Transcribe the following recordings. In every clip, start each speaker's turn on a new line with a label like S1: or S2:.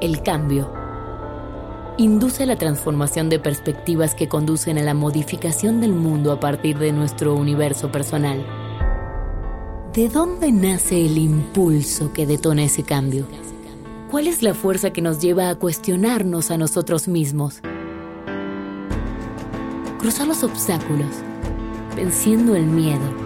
S1: El cambio induce la transformación de perspectivas que conducen a la modificación del mundo a partir de nuestro universo personal. ¿De dónde nace el impulso que detona ese cambio? ¿Cuál es la fuerza que nos lleva a cuestionarnos a nosotros mismos? Cruzar los obstáculos, venciendo el miedo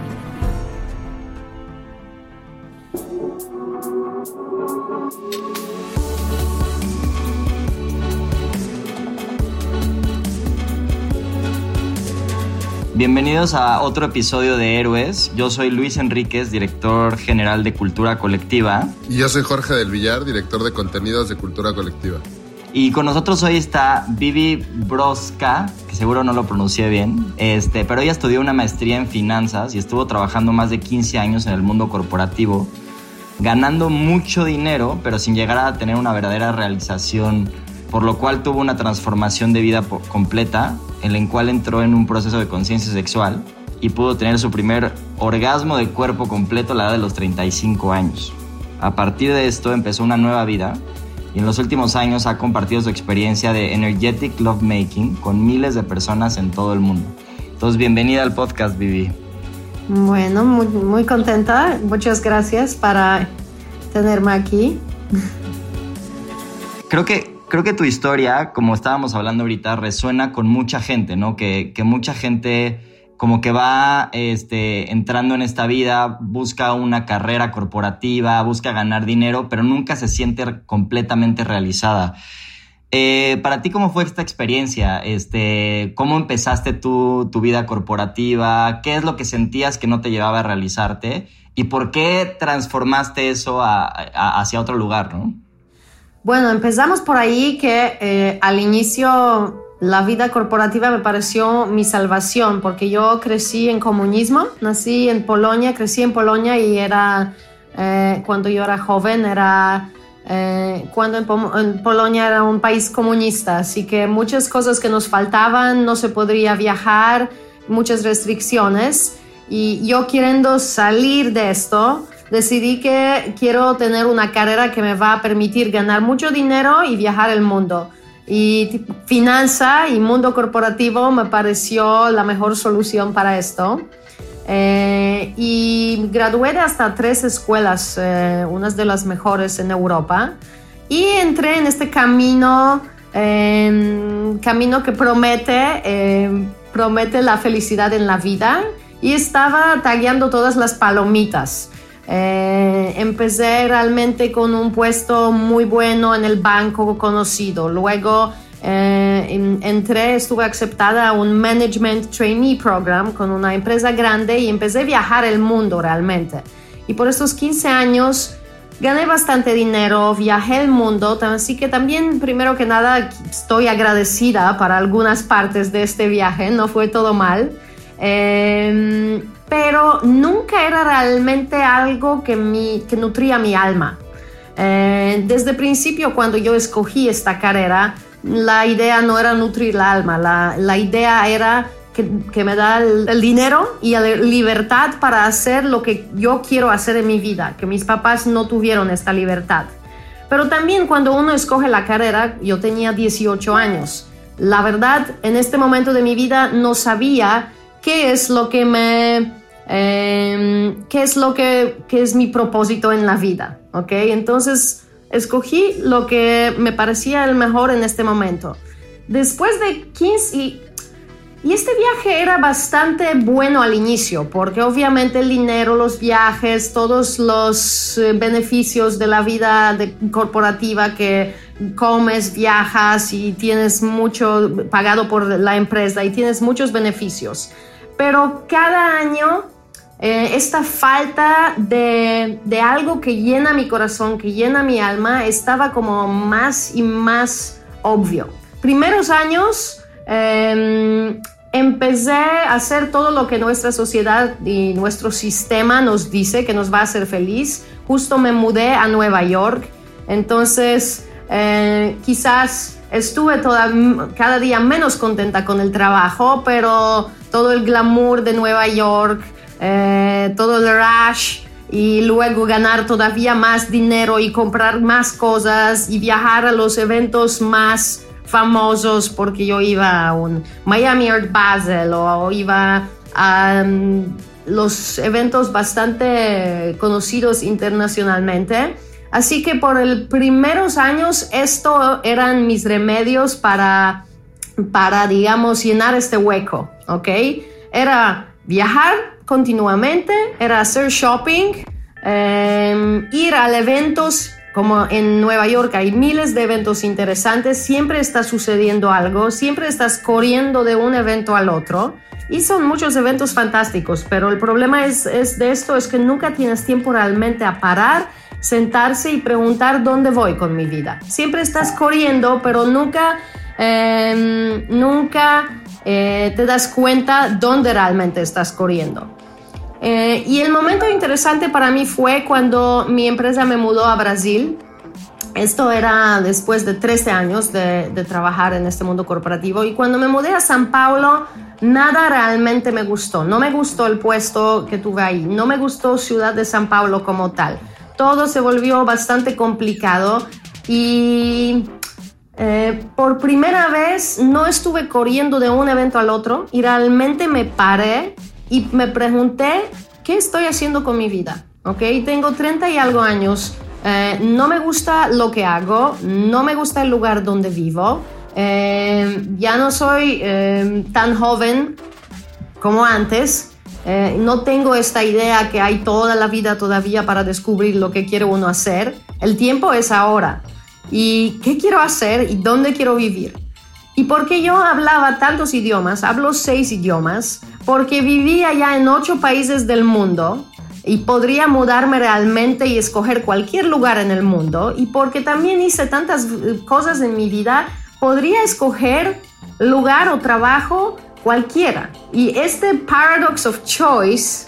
S2: Bienvenidos a otro episodio de Héroes. Yo soy Luis Enríquez, director general de Cultura Colectiva.
S3: Y yo soy Jorge del Villar, director de contenidos de Cultura Colectiva.
S2: Y con nosotros hoy está Vivi Broska, que seguro no lo pronuncié bien, este, pero ella estudió una maestría en finanzas y estuvo trabajando más de 15 años en el mundo corporativo, ganando mucho dinero, pero sin llegar a tener una verdadera realización, por lo cual tuvo una transformación de vida completa en el cual entró en un proceso de conciencia sexual y pudo tener su primer orgasmo de cuerpo completo a la edad de los 35 años. A partir de esto empezó una nueva vida y en los últimos años ha compartido su experiencia de energetic lovemaking con miles de personas en todo el mundo. Entonces, bienvenida al podcast, Vivi.
S4: Bueno, muy, muy contenta. Muchas gracias para tenerme aquí.
S2: Creo que creo que tu historia, como estábamos hablando ahorita, resuena con mucha gente, ¿no? Que, mucha gente como que va este, entrando en esta vida, busca una carrera corporativa, busca ganar dinero, pero nunca se siente completamente realizada. Eh, para ti, ¿cómo fue esta experiencia? Este, ¿Cómo empezaste tú tu vida corporativa? ¿Qué es lo que sentías que no te llevaba a realizarte? ¿Y por qué transformaste eso hacia otro lugar, no?
S4: Bueno, empezamos por ahí que eh, al inicio la vida corporativa me pareció mi salvación porque yo crecí en comunismo, nací en Polonia, crecí en Polonia y era, eh, cuando yo era joven, era, eh, cuando en, Polonia era un país comunista, así que muchas cosas que nos faltaban, no se podría viajar, muchas restricciones. Y yo queriendo salir de esto, decidí que quiero tener una carrera que me va a permitir ganar mucho dinero y viajar el mundo. Y finanza y mundo corporativo me pareció la mejor solución para esto. Eh, y gradué de hasta tres escuelas, eh, unas de las mejores en Europa. Y entré en este camino, eh, camino que promete, promete la felicidad en la vida. Y estaba tagueando todas las palomitas. Eh, empecé realmente con un puesto muy bueno en el banco conocido. Luego eh, entré, estuve aceptada a un Management Trainee Program con una empresa grande y empecé a viajar el mundo realmente. Y por estos 15 años gané bastante dinero, viajé el mundo, así que también primero que nada estoy agradecida para algunas partes de este viaje, no fue todo mal. Eh, pero nunca era realmente algo que, mi, que nutría mi alma. Eh, desde el principio, cuando yo escogí esta carrera, la idea no era nutrir el alma, la, la idea era que, que, me da el, dinero y la libertad para hacer lo que yo quiero hacer en mi vida, que mis papás no tuvieron esta libertad. Pero también cuando uno escoge la carrera, yo tenía 18 años. La verdad, en este momento de mi vida no sabía qué es lo que me Em, qué es lo que, es mi propósito en la vida, ¿ok? Entonces escogí lo que me parecía el mejor en este momento. después de 15 y, y este viaje era bastante bueno al inicio, porque obviamente el dinero, los viajes, todos los eh, beneficios de la vida corporativa que comes, viajas y tienes mucho pagado por la empresa y tienes muchos beneficios. Pero cada año eh, esta falta de, algo que llena mi corazón, que llena mi alma, estaba como más y más obvio. Primeros años em, empecé a hacer todo lo que nuestra sociedad y nuestro sistema nos dice que nos va a hacer feliz. Justo me mudé a Nueva York, entonces eh, quizás estuve cada día menos contenta con el trabajo, pero todo el glamour de Nueva York, eh, todo el rush y luego ganar todavía más dinero y comprar más cosas y viajar a los eventos más famosos porque yo iba a un Miami Art Basel o iba a mm, los eventos bastante conocidos internacionalmente. Así que por los primeros años esto eran mis remedios para, para, digamos, llenar este hueco, ¿ok? Era viajar continuamente, era hacer shopping, em, ir a eventos como en Nueva York hay miles de eventos interesantes, siempre está sucediendo algo, siempre estás corriendo de un evento al otro y son muchos eventos fantásticos, pero el problema es, de esto es que nunca tienes tiempo realmente a parar, sentarse y preguntar dónde voy con mi vida. Siempre estás corriendo, pero nunca, em, nunca eh, te das cuenta dónde realmente estás corriendo. Eh, y el momento interesante para mí fue cuando mi empresa me mudó a Brasil. Esto era después de 13 años de, de, trabajar en este mundo corporativo y cuando me mudé a San Paulo, nada realmente me gustó. No me gustó el puesto que tuve ahí, no me gustó Ciudad de San Paulo como tal. Todo se volvió bastante complicado y eh, por primera vez no estuve corriendo de un evento al otro y realmente me paré y me pregunté qué estoy haciendo con mi vida. ¿ok? Tengo 30 y algo años, eh, no me gusta lo que hago, no me gusta el lugar donde vivo, eh, ya no soy tan joven como antes. no tengo esta idea que hay toda la vida todavía para descubrir lo que quiere uno hacer. El tiempo es ahora y qué quiero hacer y dónde quiero vivir. Y porque yo hablaba tantos idiomas, hablo seis idiomas, porque vivía ya en ocho países del mundo y podría mudarme realmente y escoger cualquier lugar en el mundo, y porque también hice tantas eh, cosas en mi vida, podría escoger lugar o trabajo cualquiera. Y este paradox of choice,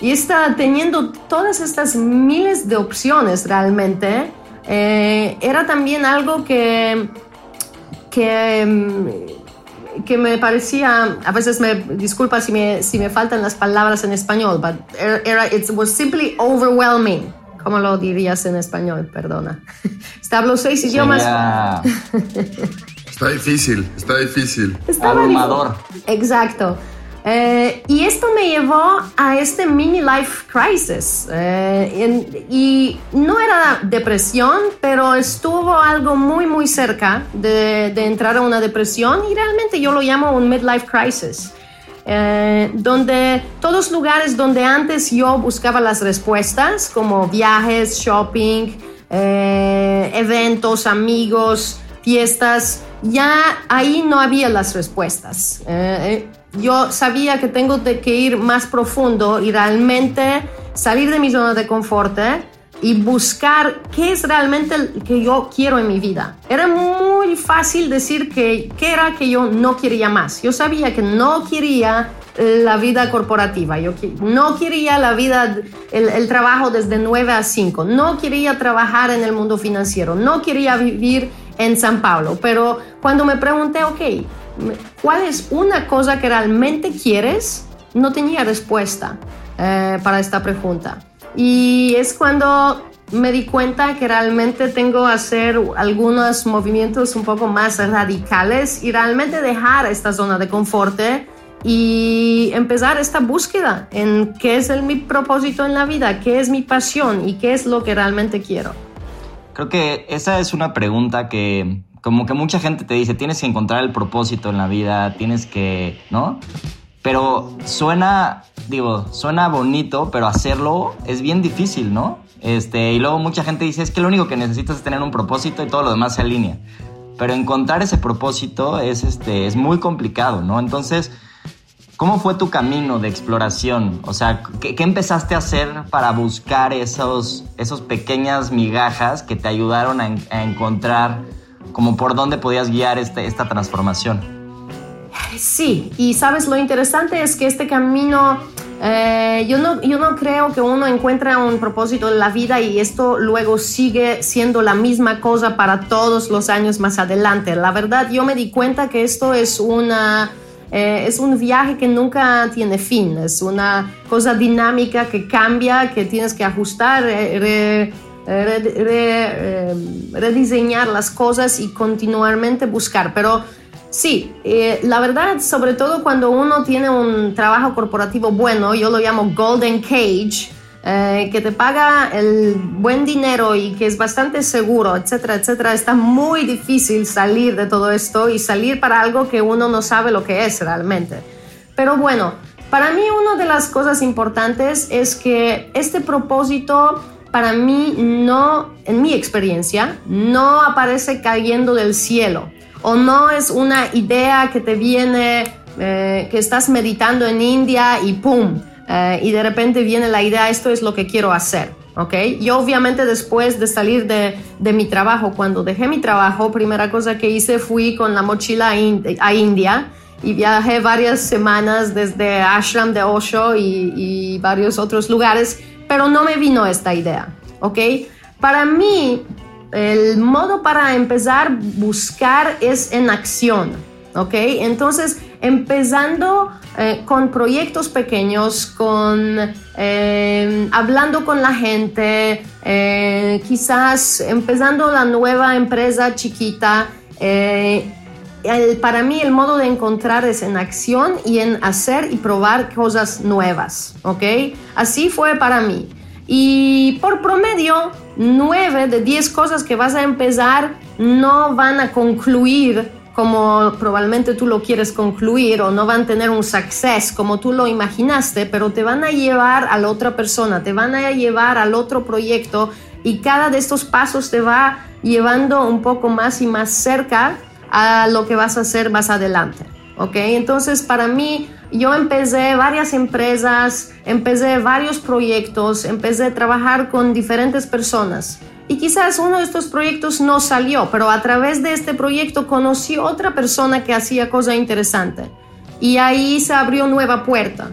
S4: y está teniendo todas estas miles de opciones realmente, eh, era también algo que, que, mm, que, me parecía, a veces me disculpa si me, si me faltan las palabras en español, but era, it was simply overwhelming. ¿Cómo lo dirías en español? Perdona. Hablo seis idiomas.
S3: Está difícil, está difícil.
S2: Está Abrumador.
S4: Exacto. Eh, y esto me llevó a este mini life crisis. Eh, y no era depresión, pero estuvo algo muy, muy cerca de, entrar a una depresión y realmente yo lo llamo un midlife crisis. Eh, donde todos lugares donde antes yo buscaba las respuestas, como viajes, shopping, eventos, amigos, fiestas, ya ahí no había las respuestas yo sabía que tengo que ir más profundo y realmente salir de mi zona de confort ¿eh? y buscar qué es realmente lo que yo quiero en mi vida. Era muy fácil decir que qué era que yo no quería más. Yo sabía que no quería la vida corporativa, yo no quería la vida, el, el trabajo desde 9 a 5, no quería trabajar en el mundo financiero, no quería vivir en San Paulo, pero cuando me pregunté, ok, ¿Cuál es una cosa que realmente quieres? No tenía respuesta eh, para esta pregunta. Y es cuando me di cuenta que realmente tengo que hacer algunos movimientos un poco más radicales y realmente dejar esta zona de confort y empezar esta búsqueda en qué es el, mi propósito en la vida, qué es mi pasión y qué es lo que realmente quiero.
S2: Creo que esa es una pregunta que como que mucha gente te dice, tienes que encontrar el propósito en la vida, tienes que, ¿no? Pero suena, digo, suena bonito, pero hacerlo es bien difícil, ¿no? Este, y luego mucha gente dice, es que lo único que necesitas es tener un propósito y todo lo demás se alinea. Pero encontrar ese propósito es, este, es muy complicado, ¿no? Entonces, ¿cómo fue tu camino de exploración? O sea, ¿qué, empezaste a hacer para buscar esos, esos pequeñas migajas que te ayudaron a encontrar como por dónde podías guiar este, esta transformación.
S4: Sí, y sabes, lo interesante es que este camino, eh, yo, no, yo no creo que uno encuentre un propósito en la vida y esto luego sigue siendo la misma cosa para todos los años más adelante. La verdad, yo me di cuenta que esto es una... Eh, es un viaje que nunca tiene fin, es una cosa dinámica que cambia, que tienes que ajustar, eh, rediseñar las cosas y continuamente buscar. Pero sí, eh, la verdad, sobre todo cuando uno tiene un trabajo corporativo bueno, yo lo llamo Golden Cage, eh, que te paga el buen dinero y que es bastante seguro, etcétera, etcétera, está muy difícil salir de todo esto y salir para algo que uno no sabe lo que es realmente. Pero bueno, para mí una de las cosas importantes es que este propósito para mí no, en mi experiencia, no aparece cayendo del cielo o no es una idea que te viene, eh, que estás meditando en India y ¡pum! Eh, y de repente viene la idea, esto es lo que quiero hacer. ¿ok? Yo obviamente después de salir de, de, mi trabajo, cuando dejé mi trabajo, primera cosa que hice fui con la mochila a, India y viajé varias semanas desde Ashram de Osho y, y varios otros lugares pero no me vino esta idea, ¿ok? Para mí, el modo para empezar buscar es en acción, ¿ok? Entonces, empezando eh, con proyectos pequeños, con eh, hablando con la gente, eh, quizás empezando la nueva empresa chiquita. Para mí el modo de encontrar es en acción y en hacer y probar cosas nuevas, ¿ok? Así fue para mí. Y por promedio, 9 de 10 cosas que vas a empezar no van a concluir como probablemente tú lo quieres concluir o no van a tener un success como tú lo imaginaste, pero te van a llevar a la otra persona, te van a llevar al otro proyecto y cada de estos pasos te va llevando un poco más y más cerca a lo que vas a hacer más adelante. ¿Ok? Entonces, para mí, yo empecé varias empresas, empecé varios proyectos, empecé a trabajar con diferentes personas. Y quizás uno de estos proyectos no salió, pero a través de este proyecto conocí otra persona que hacía cosa interesante. Y ahí se abrió nueva puerta.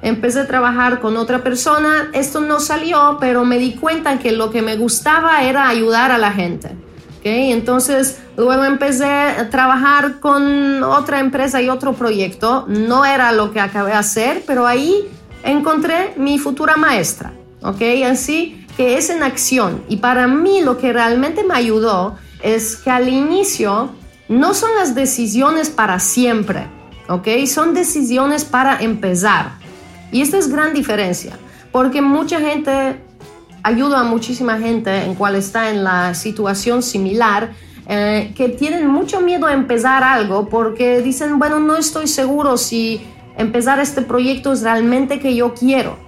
S4: Empecé a trabajar con otra persona, esto no salió, pero me di cuenta que lo que me gustaba era ayudar a la gente. Entonces, luego empecé a trabajar con otra empresa y otro proyecto. No era lo que acabé de hacer, pero ahí encontré mi futura maestra. ¿ok? Así que es en acción. Y para mí lo que realmente me ayudó es que al inicio no son las decisiones para siempre. ¿ok? Son decisiones para empezar. Y esta es gran diferencia. Porque mucha gente ayudo a muchísima gente en cual está en la situación similar eh, que tienen mucho miedo a empezar algo porque dicen, bueno, no estoy seguro si empezar este proyecto es realmente que yo quiero.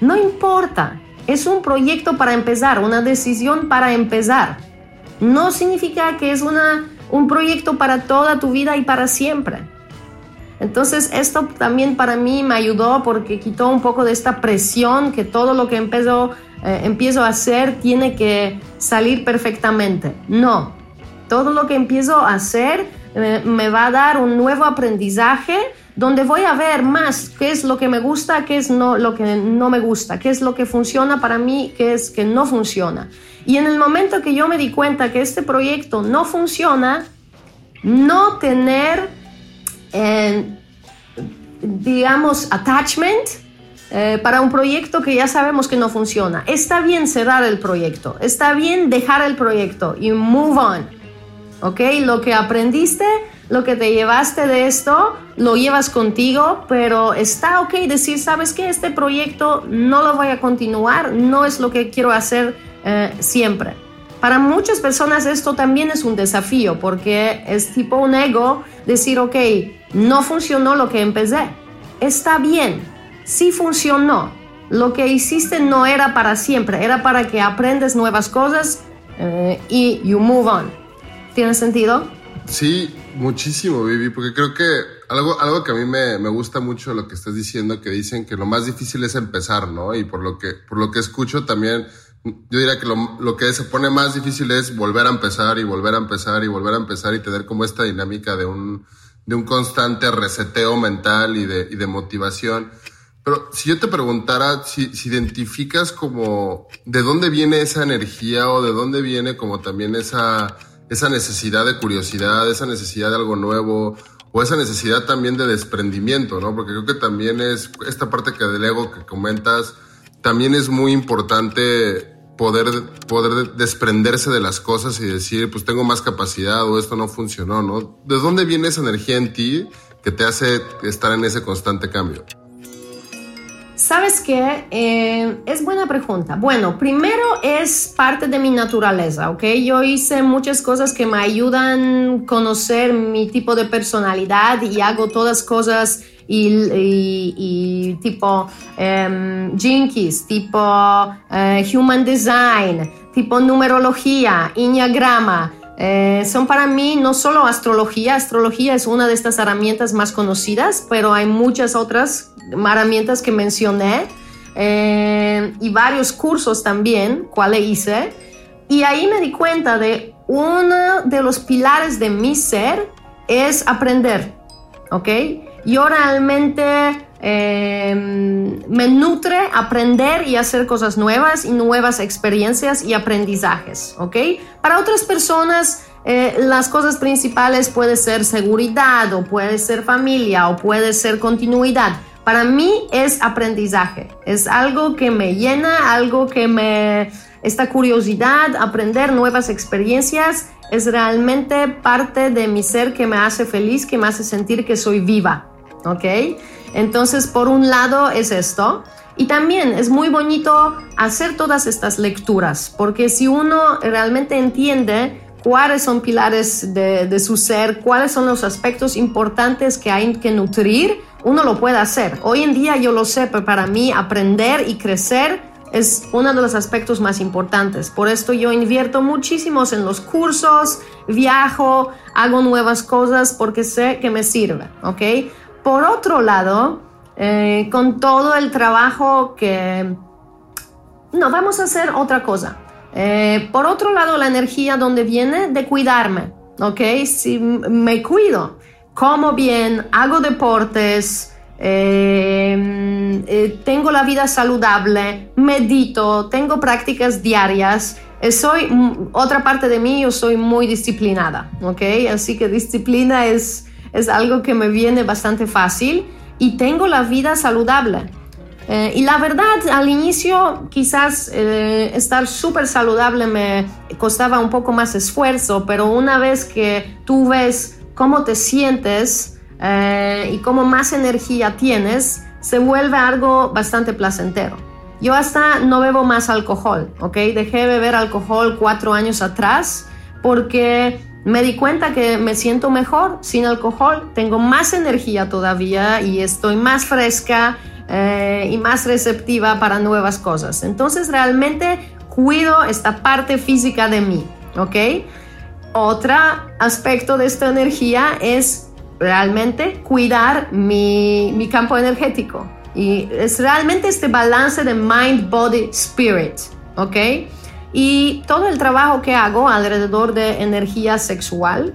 S4: No importa, es un proyecto para empezar, una decisión para empezar. No significa que es una, un proyecto para toda tu vida y para siempre. Entonces esto también para mí me ayudó porque quitó un poco de esta presión que todo lo que empezó eh, empiezo a hacer tiene que salir perfectamente. No, todo lo que empiezo a hacer eh, me va a dar un nuevo aprendizaje donde voy a ver más qué es lo que me gusta, qué es no, lo que no me gusta, qué es lo que funciona para mí, qué es que no funciona. Y en el momento que yo me di cuenta que este proyecto no funciona, no tener, digamos, attachment, eh, para un proyecto que ya sabemos que no funciona. Está bien cerrar el proyecto, está bien dejar el proyecto y move on. ¿Ok? Lo que aprendiste, lo que te llevaste de esto, lo llevas contigo, pero está ok decir, sabes que este proyecto no lo voy a continuar, no es lo que quiero hacer eh, siempre. Para muchas personas esto también es un desafío porque es tipo un ego decir, ok, no funcionó lo que empecé. Está bien, sí funcionó. Lo que hiciste no era para siempre, era para que aprendes nuevas cosas eh, y you move on. ¿Tiene sentido?
S3: Sí, muchísimo, Vivi, porque creo que algo, algo que a mí me, me, gusta mucho lo que estás diciendo, que dicen que lo más difícil es empezar, ¿no? Y por lo que, por lo que escucho también, yo diría que lo, lo que se pone más difícil es volver a empezar y volver a empezar y volver a empezar y tener como esta dinámica de un, de un constante reseteo mental y de, y de motivación. Pero si yo te preguntara si, si, identificas como de dónde viene esa energía o de dónde viene como también esa, esa necesidad de curiosidad, esa necesidad de algo nuevo o esa necesidad también de desprendimiento, ¿no? Porque creo que también es esta parte que del ego que comentas, también es muy importante poder, poder desprenderse de las cosas y decir, pues tengo más capacidad o esto no funcionó, ¿no? ¿De dónde viene esa energía en ti que te hace estar en ese constante cambio?
S4: ¿Sabes qué? Eh, es buena pregunta. Bueno, primero es parte de mi naturaleza, ¿ok? Yo hice muchas cosas que me ayudan a conocer mi tipo de personalidad y hago todas cosas y, tipo um, Jinkies, tipo uh, Human Design, tipo numerología, Enneagrama. Eh, son para mí no solo astrología, astrología es una de estas herramientas más conocidas, pero hay muchas otras herramientas que mencioné eh, y varios cursos también, cuales hice. Y ahí me di cuenta de uno de los pilares de mi ser es aprender, ¿ok? Yo realmente eh, me nutre aprender y hacer cosas nuevas y nuevas experiencias y aprendizajes, ¿ok? Para otras personas eh, las cosas principales puede ser seguridad o puede ser familia o puede ser continuidad. Para mí es aprendizaje, es algo que me llena, algo que me... Esta curiosidad, aprender nuevas experiencias, es realmente parte de mi ser que me hace feliz, que me hace sentir que soy viva, ¿ok? Entonces, por un lado es esto. Y también es muy bonito hacer todas estas lecturas, porque si uno realmente entiende cuáles son pilares de, su ser, cuáles son los aspectos importantes que hay que nutrir, uno lo puede hacer. Hoy en día yo lo sé, pero para mí aprender y crecer es uno de los aspectos más importantes. Por esto yo invierto muchísimos en los cursos, viajo, hago nuevas cosas porque sé que me sirve, ¿ok? Por otro lado, eh, con todo el trabajo que... No, vamos a hacer otra cosa. Eh, por otro lado, la energía donde viene de cuidarme, ¿ok? Si me cuido, como bien, hago deportes, eh, tengo la vida saludable, medito, tengo prácticas diarias, soy, otra parte de mí, yo soy muy disciplinada, ¿ok? Así que disciplina es es algo que me viene bastante fácil y tengo la vida saludable. Eh, y la verdad, al inicio quizás eh, estar súper saludable me costaba un poco más esfuerzo, pero una vez que tú ves cómo te sientes eh, y cómo más energía tienes, se vuelve algo bastante placentero. Yo hasta no bebo más alcohol, ¿ok? Dejé de beber alcohol cuatro años atrás porque me di cuenta que me siento mejor sin alcohol, tengo más energía todavía y estoy más fresca eh, y más receptiva para nuevas cosas. Entonces realmente cuido esta parte física de mí, ¿ok? Otro aspecto de esta energía es realmente cuidar mi, mi campo energético. Y es realmente este balance de mind, body, spirit, ¿ok? Y todo el trabajo que hago alrededor de energía sexual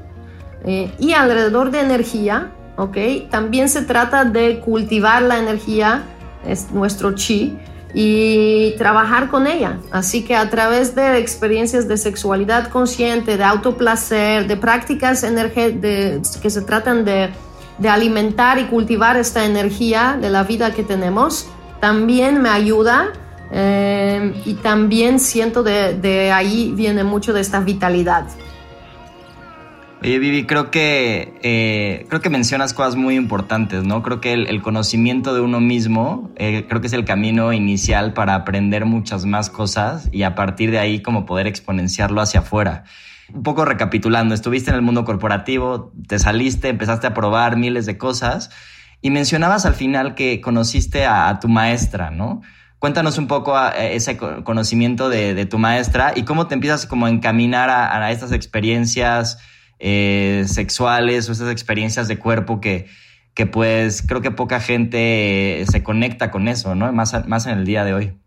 S4: eh, y alrededor de energía, ¿ok? También se trata de cultivar la energía, es nuestro chi, y trabajar con ella. Así que a través de experiencias de sexualidad consciente, de autoplacer, de prácticas de, que se tratan de, de alimentar y cultivar esta energía de la vida que tenemos, también me ayuda Em, y también siento de, de, ahí viene mucho de esta vitalidad.
S2: Oye, Vivi, creo que, eh, creo que mencionas cosas muy importantes, ¿no? Creo que el, conocimiento de uno mismo, eh, creo que es el camino inicial para aprender muchas más cosas y a partir de ahí como poder exponenciarlo hacia afuera. Un poco recapitulando, estuviste en el mundo corporativo, te saliste, empezaste a probar miles de cosas y mencionabas al final que conociste a, tu maestra, ¿no? Cuéntanos un poco ese conocimiento de, tu maestra y cómo te empiezas como a encaminar a, a estas experiencias eh, sexuales o esas experiencias de cuerpo que, que pues creo que poca gente se conecta con eso, ¿no? Más, más en el día de hoy.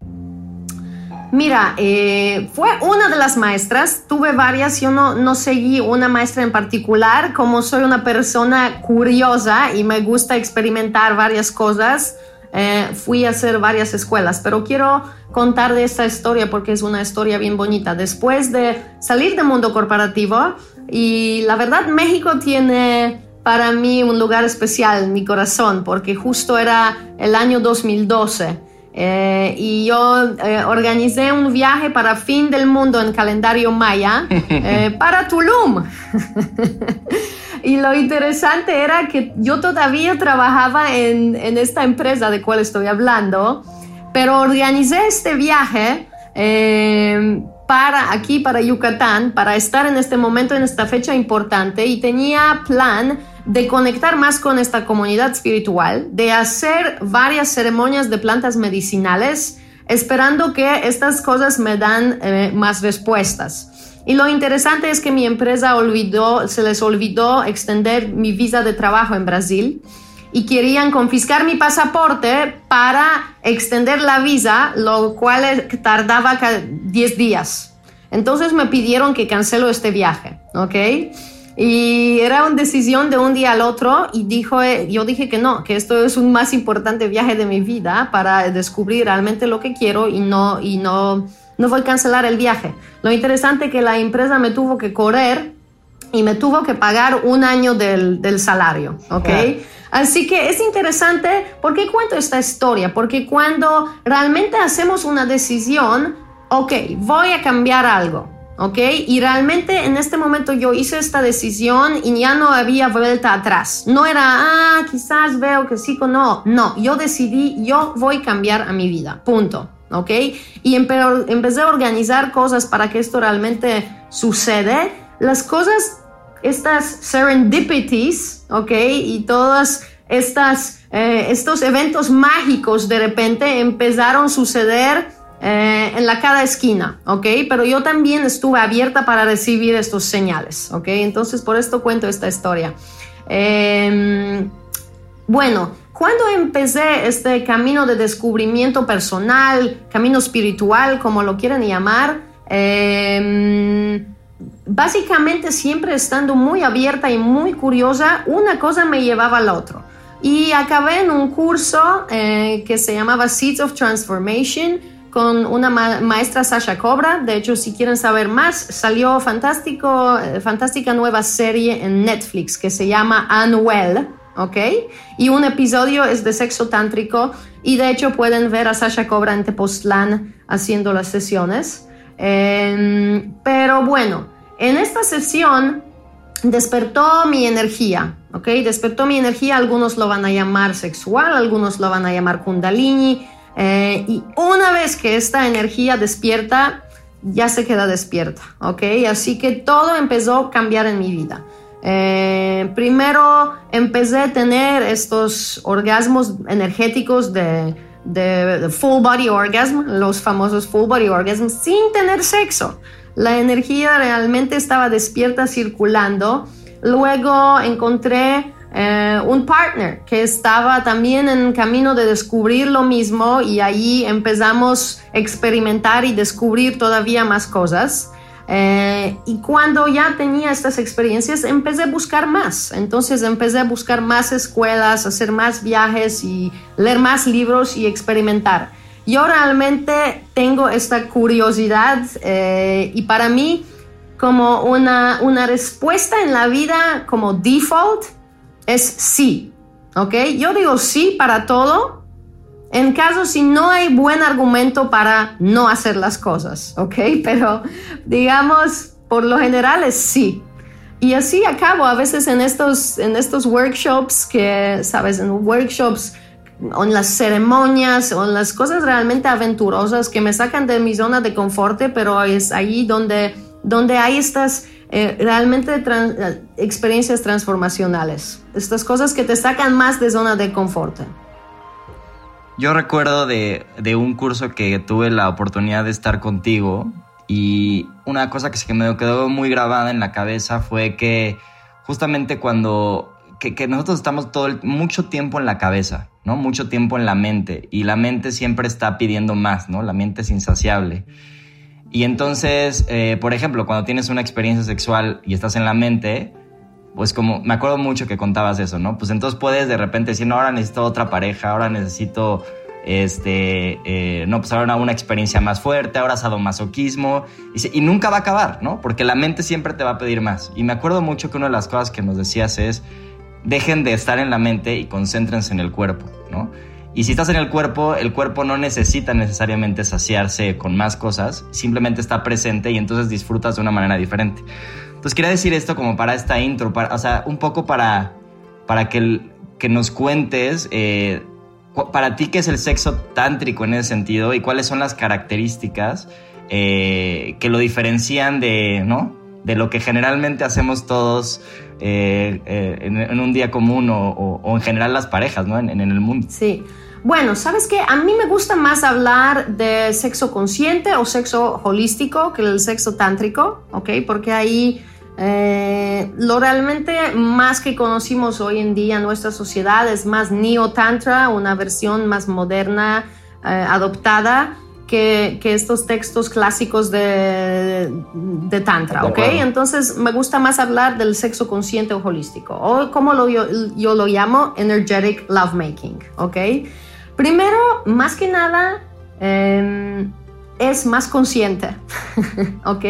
S4: Mira, eh, fue una de las maestras, tuve varias, yo no, no seguí una maestra en particular, como soy una persona curiosa y me gusta experimentar varias cosas, eh, fui a hacer varias escuelas, pero quiero contar de esta historia porque es una historia bien bonita. Después de salir del mundo corporativo, y la verdad, México tiene para mí un lugar especial en mi corazón, porque justo era el año 2012. Eh, y yo eh, organicé un viaje para fin del mundo en calendario maya eh, para Tulum. y lo interesante era que yo todavía trabajaba en, en esta empresa de cual estoy hablando, pero organicé este viaje para aquí, para Yucatán, para estar en este momento, en esta fecha importante y tenía plan de conectar más con esta comunidad espiritual, de hacer varias ceremonias de plantas medicinales, esperando que estas cosas me dan eh, más respuestas. Y lo interesante es que mi empresa olvidó, se les olvidó extender mi visa de trabajo en Brasil y querían confiscar mi pasaporte para extender la visa, lo cual tardaba 10 días. Entonces me pidieron que cancelo este viaje, ¿ok? Y era una decisión de un día al otro y dijo, eh, yo dije que no, que esto es un más importante viaje de mi vida para descubrir realmente lo que quiero y no, y no, no voy a cancelar el viaje. Lo interesante es que la empresa me tuvo que correr y me tuvo que pagar un año del, del salario, ¿ok? Así que es interesante, ¿por qué cuento esta historia? Porque cuando realmente hacemos una decisión, ok, voy a cambiar algo, ok, y realmente en este momento yo hice esta decisión y ya no había vuelta atrás. No era, ah, quizás veo que sí o no, no, yo decidí, yo voy a cambiar a mi vida, punto. ¿Ok? Y empecé a organizar cosas para que esto realmente sucede. Las cosas estas serendipities, ¿ok? Y todas estas, eh, estos eventos mágicos de repente empezaron a suceder eh, en la cada esquina, ¿ok? Pero yo también estuve abierta para recibir estos señales, ¿ok? Entonces por esto cuento esta historia. Em, bueno, cuando empecé este camino de descubrimiento personal, camino espiritual, como lo quieran llamar, eh, básicamente siempre estando muy abierta y muy curiosa, una cosa me llevaba a la otra. Y acabé en un curso eh, que se llamaba Seeds of Transformation con una maestra Sasha Cobra. De hecho, si quieren saber más, salió fantástico, eh, fantástica nueva serie en Netflix que se llama Unwell, ¿ok? Y un episodio es de sexo tántrico y de hecho pueden ver a Sasha Cobra en Tepoztlán haciendo las sesiones. Em, pero bueno, en esta sesión despertó mi energía, ¿ok? Despertó mi energía, algunos lo van a llamar sexual, algunos lo van a llamar kundalini, eh, y una vez que esta energía despierta, ya se queda despierta, ¿ok? Así que todo empezó a cambiar en mi vida. Eh, primero empecé a tener estos orgasmos energéticos de full body orgasm, los famosos full body orgasm, sin tener sexo. La energía realmente estaba despierta circulando. Luego encontré eh, un partner que estaba también en camino de descubrir lo mismo y ahí empezamos a experimentar y descubrir todavía más cosas. Eh, y cuando ya tenía estas experiencias, empecé a buscar más. Entonces empecé a buscar más escuelas, hacer más viajes y leer más libros y experimentar. Yo realmente tengo esta curiosidad eh, y para mí como una, una respuesta en la vida como default es sí. ¿Ok? Yo digo sí para todo en caso si no hay buen argumento para no hacer las cosas, ¿ok? Pero digamos, por lo general es sí. y así acabo a veces en estos, en estos workshops que, sabes, en workshops en las ceremonias o en las cosas realmente aventurosas que me sacan de mi zona de confort, pero es ahí donde, donde hay estas eh, realmente eh, experiencias transformacionales, estas cosas que te sacan más de zona de confort.
S2: Yo recuerdo de, de, un curso que tuve la oportunidad de estar contigo y una cosa que, que me quedó muy grabada en la cabeza fue que justamente cuando que, que nosotros estamos todo mucho tiempo en la cabeza, ¿no? Mucho tiempo en la mente y la mente siempre está pidiendo más, ¿no? La mente es insaciable. Y entonces, eh, por ejemplo, cuando tienes una experiencia sexual y estás en la mente, pues como me acuerdo mucho que contabas eso, ¿no? Pues entonces puedes de repente decir, no, ahora necesito otra pareja, ahora necesito, este, eh, no, pues ahora una experiencia más fuerte, ahora sadomasoquismo, y, y nunca va a acabar, ¿no? Porque la mente siempre te va a pedir más. Y me acuerdo mucho que una de las cosas que nos decías es, dejen de estar en la mente y concéntrense en el cuerpo, ¿no? Y si estás en el cuerpo, el cuerpo no necesita necesariamente saciarse con más cosas, simplemente está presente y entonces disfrutas de una manera diferente. Entonces quería decir esto como para esta intro, para, o sea, un poco para, para que, que nos cuentes eh, para ti qué es el sexo tántrico en ese sentido y cuáles son las características eh, que lo diferencian de, ¿no? de lo que generalmente hacemos todos eh, en, un día común o, en general las parejas ¿no? en, en el mundo.
S4: Sí. Bueno, ¿sabes qué? A mí me gusta más hablar de sexo consciente o sexo holístico que el sexo tántrico, ¿ok? Porque ahí eh, lo realmente más que conocimos hoy en día en nuestra sociedad es más neo-tantra, una versión más moderna, eh, adoptada, que, estos textos clásicos de, de Tantra, ¿ok? Entonces me gusta más hablar del sexo consciente o holístico, o como lo, yo, yo, lo llamo, energetic lovemaking, ¿ok? Primero, más que nada, em, es más consciente, ¿ok?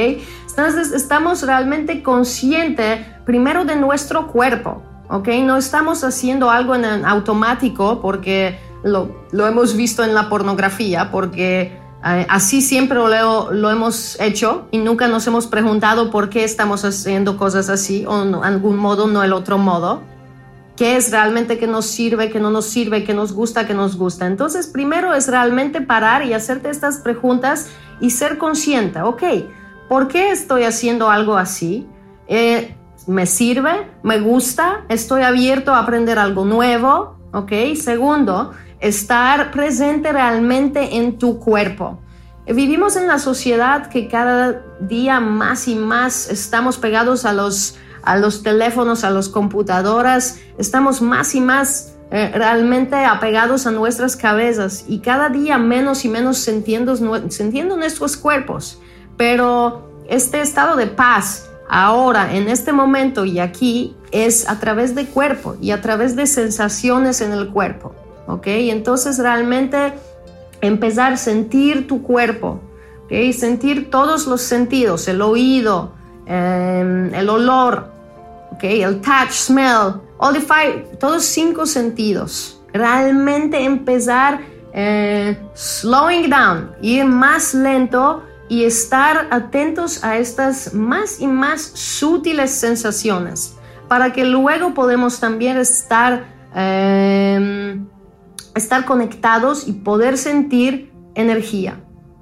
S4: Entonces estamos realmente conscientes primero de nuestro cuerpo, ¿ok? No estamos haciendo algo en automático porque lo, hemos visto en la pornografía, porque eh, así siempre lo, lo, hemos hecho y nunca nos hemos preguntado por qué estamos haciendo cosas así o en algún modo, no el otro modo. ¿Qué es realmente que nos sirve, que no nos sirve, que nos gusta, que nos gusta? Entonces, primero es realmente parar y hacerte estas preguntas y ser consciente, ok, ¿Por qué estoy haciendo algo así? Eh, ¿Me sirve? ¿Me gusta? ¿Estoy abierto a aprender algo nuevo? ¿Ok? Segundo, estar presente realmente en tu cuerpo. Vivimos en la sociedad que cada día más y más estamos pegados a los, a los teléfonos, a las computadoras, estamos más y más eh, realmente apegados a nuestras cabezas y cada día menos y menos sintiendo, nuestros cuerpos. Pero este estado de paz ahora, en este momento y aquí, es a través de cuerpo y a través de sensaciones en el cuerpo. ¿Ok? Entonces realmente empezar a sentir tu cuerpo. ¿Ok? Sentir todos los sentidos, el oído, em, el olor, ¿ok? El touch, smell, all the todos cinco sentidos. Realmente empezar eh, slowing down, ir más lento y estar atentos a estas más y más sutiles sensaciones para que luego podemos también estar, em, estar conectados y poder sentir energía,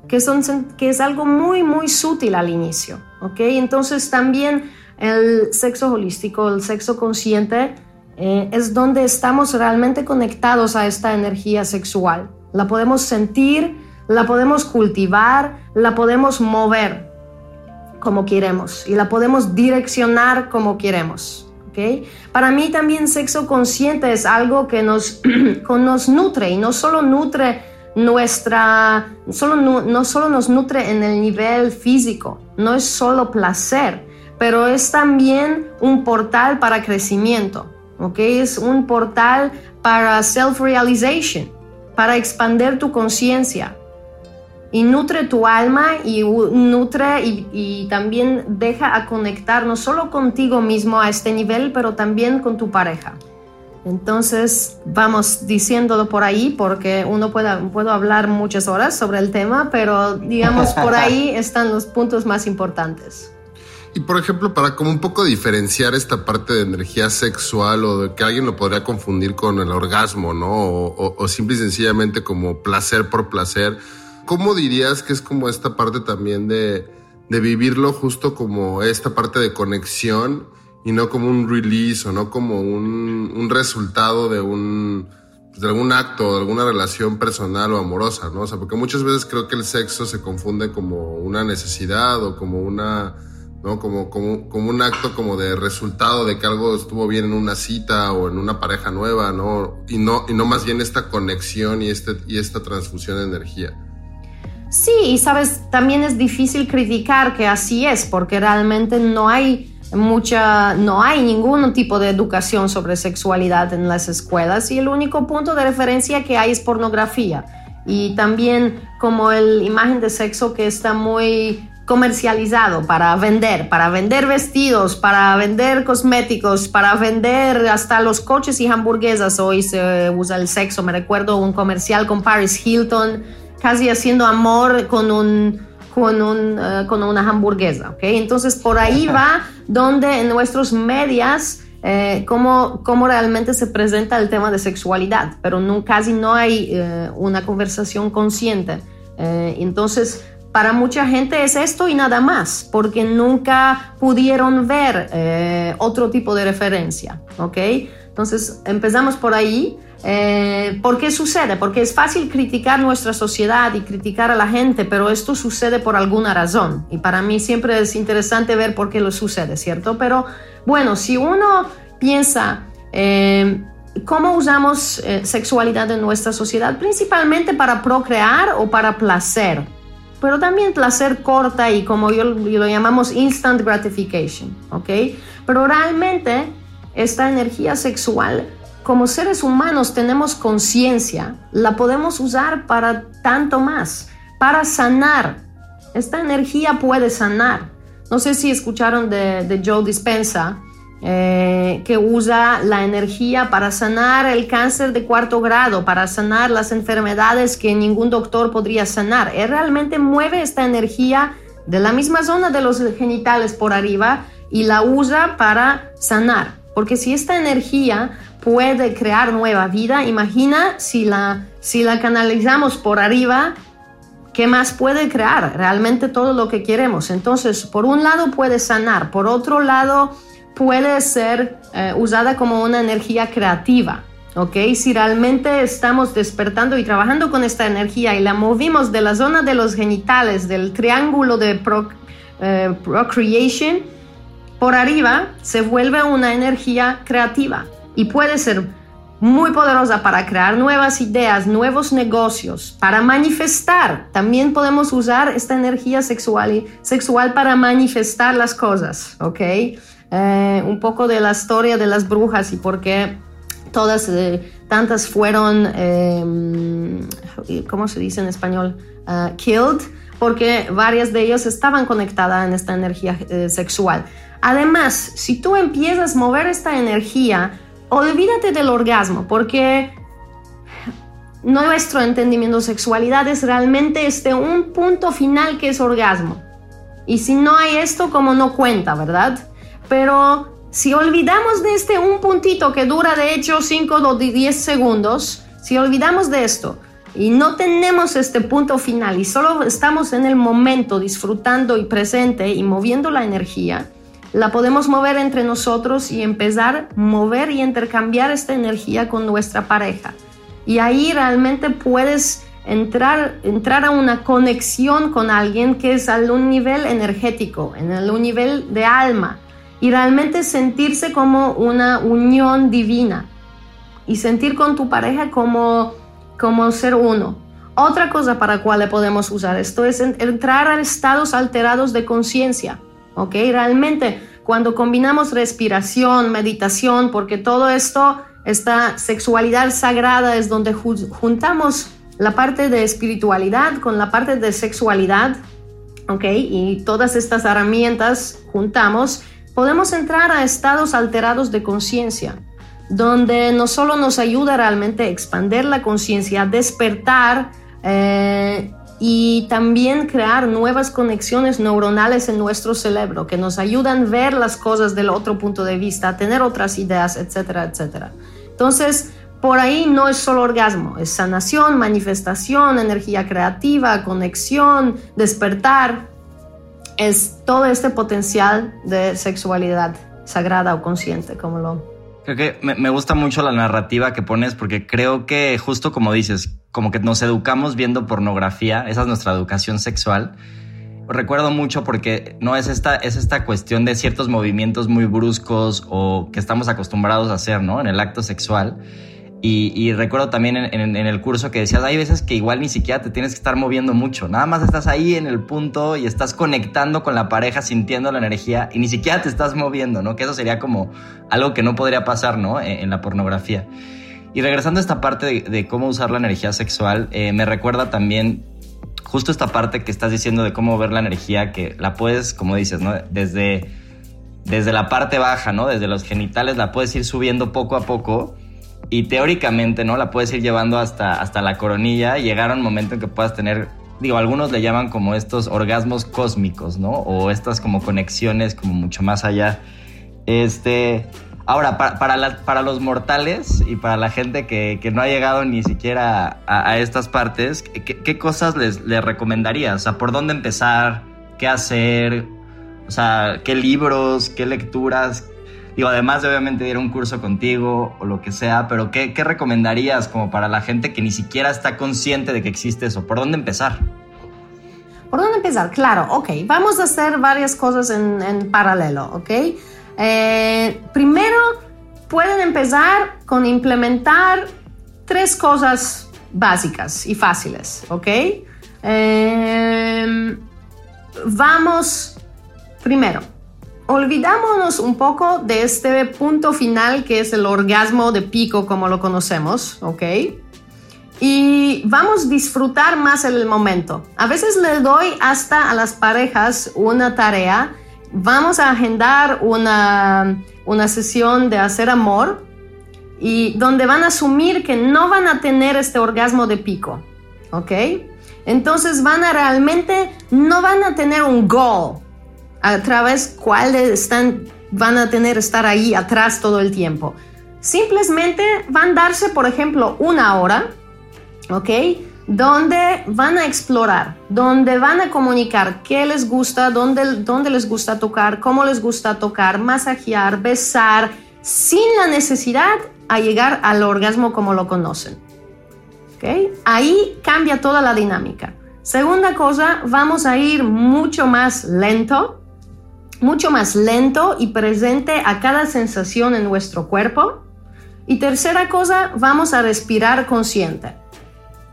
S4: que, son, que es algo muy, muy sutil al inicio. ¿ok? Entonces también el sexo holístico, el sexo consciente, eh, es donde estamos realmente conectados a esta energía sexual. La podemos sentir, la podemos cultivar, la podemos mover como queremos y la podemos direccionar como queremos. ¿okay? Para mí también sexo consciente es algo que nos, nos nutre y no solo nutre nuestra, solo, no, solo nos nutre en el nivel físico, no es solo placer, pero es también un portal para crecimiento, ¿ok? Es un portal para self-realization, para expandir tu conciencia, y nutre tu alma y nutre y, también deja a conectar no solo contigo mismo a este nivel, pero también con tu pareja. Entonces, vamos diciéndolo por ahí porque uno puede, puedo hablar muchas horas sobre el tema, pero digamos por ahí están los puntos más importantes.
S3: Y por ejemplo, para como un poco diferenciar esta parte de energía sexual o de que alguien lo podría confundir con el orgasmo, ¿no? O, o simple y sencillamente como placer por placer, ¿cómo dirías que es como esta parte también de, de vivirlo justo como esta parte de conexión y no como un release o no como un, un resultado de un de algún acto, de alguna relación personal o amorosa, ¿no? O sea, porque muchas veces creo que el sexo se confunde como una necesidad o como una, ¿no? Como, como, como un acto como de resultado de que algo estuvo bien en una cita o en una pareja nueva, ¿no? Y no, y no más bien esta conexión y, este, y esta transfusión de energía.
S4: Sí, y sabes, también es difícil criticar que así es, porque realmente no hay mucha, no hay ningún tipo de educación sobre sexualidad en las escuelas y el único punto de referencia que hay es pornografía. Y también como el imagen de sexo que está muy comercializado para vender, para vender vestidos, para vender cosméticos, para vender hasta los coches y hamburguesas. Hoy se usa el sexo. Me recuerdo un comercial con Paris Hilton casi haciendo amor con un con, un, uh, con una hamburguesa, ¿ok? Entonces por ahí va donde en nuestros medias eh, cómo, cómo, realmente se presenta el tema de sexualidad, pero no, casi no hay eh, una conversación consciente. Eh, entonces, para mucha gente es esto y nada más, porque nunca pudieron ver eh, otro tipo de referencia, ¿ok? Entonces, empezamos por ahí. Eh, ¿Por qué sucede? Porque es fácil criticar nuestra sociedad y criticar a la gente, pero esto sucede por alguna razón. Y para mí siempre es interesante ver por qué lo sucede, ¿cierto? Pero bueno, si uno piensa eh, cómo usamos eh, sexualidad en nuestra sociedad, principalmente para procrear o para placer, pero también placer corta y como yo, lo llamamos instant gratification, ¿ok? Pero realmente esta energía sexual como seres humanos tenemos conciencia, la podemos usar para tanto más, para sanar. Esta energía puede sanar. No sé si escucharon de, Joe Dispensa, eh, que usa la energía para sanar el cáncer de cuarto grado, para sanar las enfermedades que ningún doctor podría sanar. Él realmente mueve esta energía de la misma zona de los genitales por arriba y la usa para sanar. Porque si esta energía puede crear nueva vida. Imagina si la, si la canalizamos por arriba, ¿qué más puede crear? Realmente todo lo que queremos. Entonces, por un lado puede sanar, por otro lado puede ser eh, usada como una energía creativa. ¿ok? Si realmente estamos despertando y trabajando con esta energía y la movimos de la zona de los genitales, del triángulo de eh, procreation, por arriba se vuelve una energía creativa y puede ser muy poderosa para crear nuevas ideas, nuevos negocios, para manifestar. También podemos usar esta energía sexual, sexual para manifestar las cosas, ¿ok? Eh, un poco de la historia de las brujas y por qué todas, eh, tantas fueron, eh, ¿cómo se dice en español? Uh, killed, porque varias de ellas estaban conectadas en esta energía sexual. Además, si tú empiezas a mover esta energía, olvídate del orgasmo, porque nuestro entendimiento de sexualidad es realmente este un punto final que es orgasmo. Y si no hay esto, como no cuenta, ¿verdad? Pero si olvidamos de este un puntito que dura de hecho 5 o 10 segundos, si olvidamos de esto y no tenemos este punto final y solo estamos en el momento disfrutando y presente y moviendo la energía, la podemos mover entre nosotros y empezar a mover y intercambiar esta energía con nuestra pareja. Y ahí realmente puedes entrar, entrar a una conexión con alguien que es a un nivel energético, en un nivel de alma, y realmente sentirse como una unión divina y sentir con tu pareja como, como ser uno. Otra cosa para la cual podemos usar esto es entrar a estados alterados de conciencia. ¿ok? Realmente cuando combinamos respiración, meditación, porque todo esto, esta sexualidad sagrada es donde juntamos la parte de espiritualidad con la parte de sexualidad, ¿ok? Y todas estas herramientas juntamos, podemos entrar a estados alterados de conciencia, donde no solo nos ayuda realmente a expandir la conciencia, despertar, eh, y también crear nuevas conexiones neuronales en nuestro cerebro que nos ayudan a ver las cosas del otro punto de vista, a tener otras ideas, etcétera, etcétera. Entonces, por ahí no es solo orgasmo, es sanación, manifestación, energía creativa, conexión, despertar. Es todo este potencial de sexualidad sagrada o consciente, como lo
S2: Creo que me, gusta mucho la narrativa que pones porque creo que justo como dices, como que nos educamos viendo pornografía, esa es nuestra educación sexual. Recuerdo mucho porque no es esta, es esta cuestión de ciertos movimientos muy bruscos o que estamos acostumbrados a hacer, ¿no? En el acto sexual y, recuerdo también en, el curso que decías, hay veces que igual ni siquiera te tienes que estar moviendo mucho, nada más estás ahí en el punto y estás conectando con la pareja, sintiendo la energía y ni siquiera te estás moviendo, ¿no? Que eso sería como algo que no podría pasar, ¿no? En, la pornografía. Y regresando a esta parte de, cómo usar la energía sexual, eh, me recuerda también justo esta parte que estás diciendo de cómo ver la energía, que la puedes, como dices, ¿no? Desde, desde la parte baja, ¿no? Desde los genitales la puedes ir subiendo poco a poco y teóricamente, ¿no? La puedes ir llevando hasta, hasta la coronilla y llegar a un momento en que puedas tener, digo, algunos le llaman como estos orgasmos cósmicos, ¿no? O estas como conexiones como mucho más allá. Este, ahora, para, para, los mortales y para la gente que, no ha llegado ni siquiera a, estas partes, ¿qué, cosas les, les recomendarías? O sea, ¿por dónde empezar? ¿Qué hacer? O sea, ¿qué libros? ¿Qué lecturas? Digo, además de obviamente ir a un curso contigo o lo que sea, pero ¿qué, ¿qué, recomendarías como para la gente que ni siquiera está consciente de que existe eso? ¿Por dónde empezar?
S4: ¿Por dónde empezar? Claro, ok. Vamos a hacer varias cosas en, en paralelo, ok. Eh, primero, pueden empezar con implementar tres cosas básicas y fáciles, ok. Eh, vamos primero olvidámonos un poco de este punto final que es el orgasmo de pico como lo conocemos, ¿ok? Y vamos a disfrutar más el momento. A veces le doy hasta a las parejas una tarea. Vamos a agendar una, una sesión de hacer amor y donde van a asumir que no van a tener este orgasmo de pico, ¿ok? Entonces van a realmente, no van a tener un goal, a través cuáles están, van a tener estar ahí atrás todo el tiempo. Simplemente van a darse, por ejemplo, una hora, ¿ok? Donde van a explorar, donde van a comunicar qué les gusta, dónde, dónde les gusta tocar, cómo les gusta tocar, masajear, besar, sin la necesidad a llegar al orgasmo como lo conocen. ¿ok? Ahí cambia toda la dinámica. Segunda cosa, vamos a ir mucho más lento, mucho más lento y presente a cada sensación en nuestro cuerpo. Y tercera cosa, vamos a respirar consciente.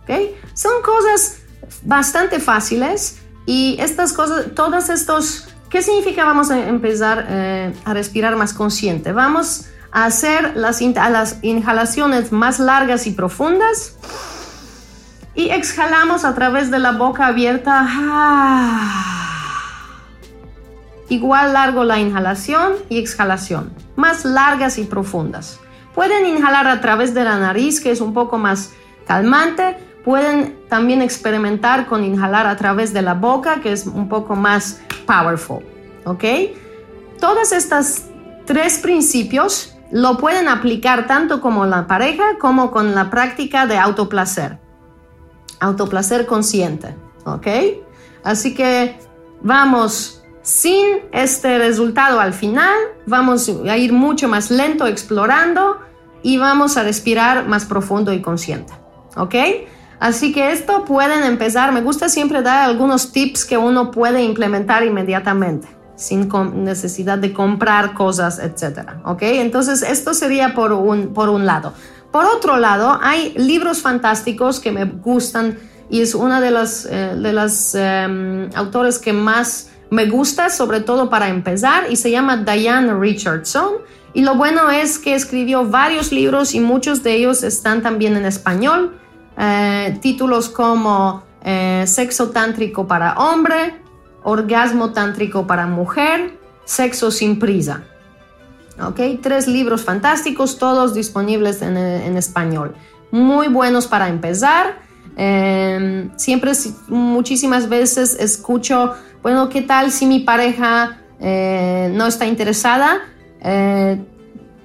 S4: ¿Okay? Son cosas bastante fáciles y estas cosas, todos estos, ¿qué significa vamos a empezar eh, a respirar más consciente? Vamos a hacer las, las inhalaciones más largas y profundas y exhalamos a través de la boca abierta. Igual largo la inhalación y exhalación, más largas y profundas. Pueden inhalar a través de la nariz, que es un poco más calmante. Pueden también experimentar con inhalar a través de la boca, que es un poco más powerful. ¿Ok? Todas estas tres principios lo pueden aplicar tanto como la pareja como con la práctica de autoplacer. Autoplacer consciente. ¿Ok? Así que vamos sin este resultado al final, vamos a ir mucho más lento explorando y vamos a respirar más profundo y consciente. ¿Ok? Así que esto pueden empezar. Me gusta siempre dar algunos tips que uno puede implementar inmediatamente sin necesidad de comprar cosas, etc. ¿Ok? Entonces, esto sería por un, por un lado. Por otro lado, hay libros fantásticos que me gustan y es una de las, eh, de las em, autores que más me gusta sobre todo para empezar y se llama Diane Richardson. Y lo bueno es que escribió varios libros y muchos de ellos están también en español. Eh, títulos como eh, Sexo tántrico para hombre, Orgasmo tántrico para mujer, Sexo sin prisa. ¿Ok? Tres libros fantásticos, todos disponibles en, en español. Muy buenos para empezar Em, siempre, muchísimas veces escucho, bueno, ¿qué tal si mi pareja eh, no está interesada? Eh,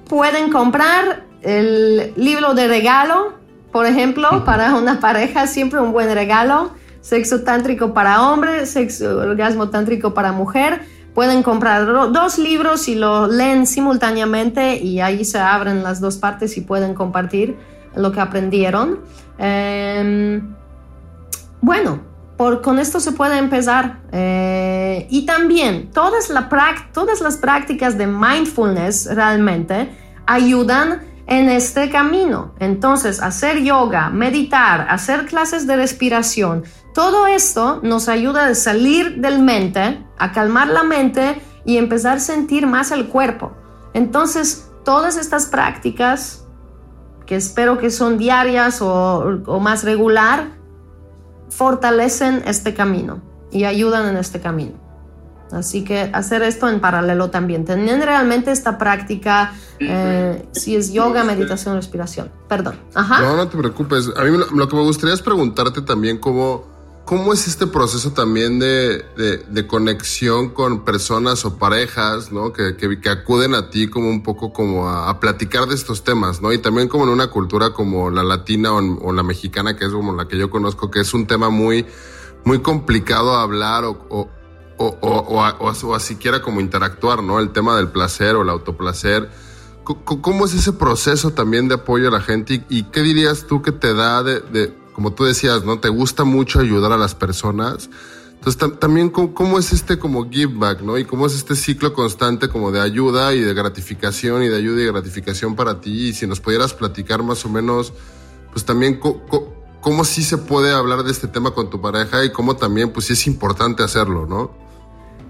S4: pueden comprar el libro de regalo, por ejemplo, para una pareja, siempre un buen regalo. Sexo tántrico para hombre, sexo orgasmo tántrico para mujer. Pueden comprar dos libros y lo leen simultáneamente y ahí se abren las dos partes y pueden compartir lo que aprendieron. Em, bueno, por, con esto se puede empezar. Eh, y también todas, la, todas las prácticas de mindfulness realmente ayudan en este camino. Entonces, hacer yoga, meditar, hacer clases de respiración, todo esto nos ayuda a salir del mente, a calmar la mente y empezar a sentir más el cuerpo. Entonces, todas estas prácticas, que espero que son diarias o, o más regular, fortalecen este camino y ayudan en este camino. Así que hacer esto en paralelo también. Tener realmente esta práctica, eh, si es yoga, meditación, respiración. Perdón.
S3: Ajá. No, no te preocupes. A mí lo que me gustaría es preguntarte también cómo, cómo es este proceso también de, de, conexión con personas o parejas, ¿no? Que, que, acuden a ti como un poco como a, platicar de estos temas, ¿no? Y también como en una cultura como la latina o, o la mexicana, que es como la que yo conozco, que es un tema muy muy complicado hablar o, o, o, o, siquiera como interactuar, ¿no? El tema del placer o el autoplacer. ¿Cómo es ese proceso también de apoyo a la gente? ¿Y, qué dirías tú que te da de, como tú decías, ¿no? Te gusta mucho ayudar a las personas. Entonces, también, ¿cómo, es este como give back, ¿no? Y cómo es este ciclo constante como de ayuda y de gratificación y de ayuda y gratificación para ti. Y si nos pudieras platicar más o menos, pues también cómo sí se puede hablar de este tema con tu pareja y cómo también, pues sí es importante hacerlo, ¿no?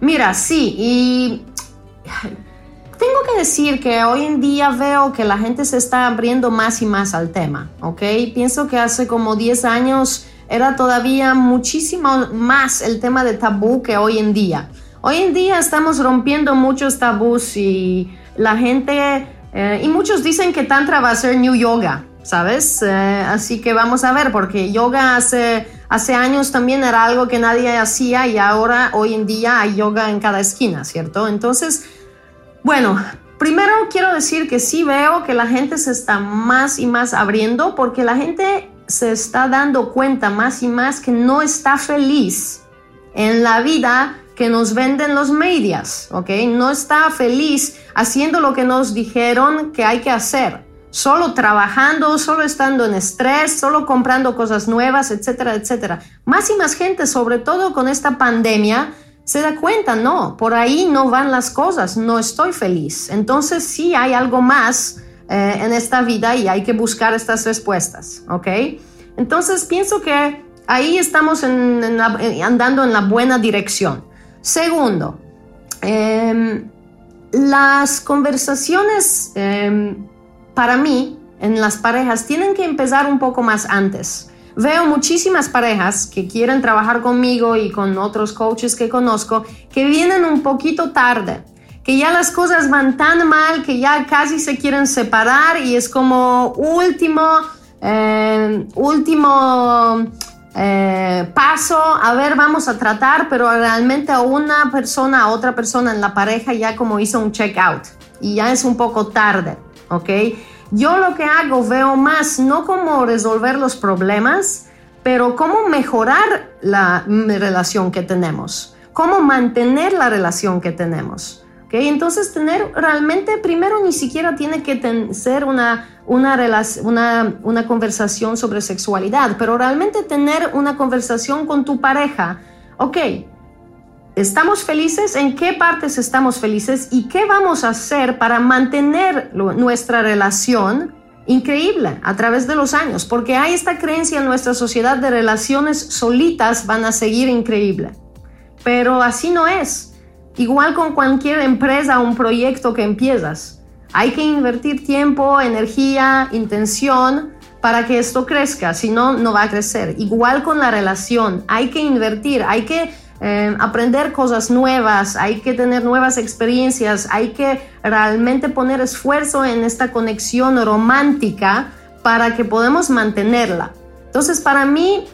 S4: Mira, sí, y tengo que decir que hoy en día veo que la gente se está abriendo más y más al tema, ¿ok? Pienso que hace como 10 años era todavía muchísimo más el tema de tabú que hoy en día. Hoy en día estamos rompiendo muchos tabús y la gente, eh, y muchos dicen que Tantra va a ser New Yoga, ¿sabes? Eh, así que vamos a ver, porque yoga hace Hace años también era algo que nadie hacía y ahora, hoy en día, hay yoga en cada esquina, ¿cierto? Entonces, bueno, primero quiero decir que sí veo que la gente se está más y más abriendo porque la gente se está dando cuenta más y más que no está feliz en la vida que nos venden los medias, ¿ok? No está feliz haciendo lo que nos dijeron que hay que hacer solo trabajando, solo estando en estrés, solo comprando cosas nuevas, etcétera, etcétera. Más y más gente, sobre todo con esta pandemia, se da cuenta, no, por ahí no van las cosas, no estoy feliz. Entonces sí hay algo más eh, en esta vida y hay que buscar estas respuestas, ¿ok? Entonces pienso que ahí estamos andando en la buena dirección. Segundo, em, las conversaciones em, para mí, en las parejas, tienen que empezar un poco más antes. Veo muchísimas parejas que quieren trabajar conmigo y con otros coaches que conozco que vienen un poquito tarde, que ya las cosas van tan mal que ya casi se quieren separar y es como último, eh, último eh, paso, a ver, vamos a tratar, pero realmente a una persona, a otra persona en la pareja ya como hizo un check out y ya es un poco tarde. ¿ok? Yo lo que hago veo más no cómo resolver los problemas, pero cómo mejorar la relación que tenemos, cómo mantener la relación que tenemos. ¿ok? Entonces, tener realmente, primero ni siquiera tiene que ser una, una, una, una conversación sobre sexualidad, pero realmente tener una conversación con tu pareja. Ok, ¿Estamos felices? ¿En qué partes estamos felices? ¿Y qué vamos a hacer para mantener nuestra relación increíble a través de los años? Porque hay esta creencia en nuestra sociedad de relaciones solitas van a seguir increíble. Pero así no es. Igual con cualquier empresa o un proyecto que empiezas. Hay que invertir tiempo, energía, intención para que esto crezca, si no, no va a crecer. Igual con la relación, hay que invertir, hay que eh, aprender cosas nuevas, hay que tener nuevas experiencias, hay que realmente poner esfuerzo en esta conexión romántica para que podamos mantenerla. Entonces, para mí,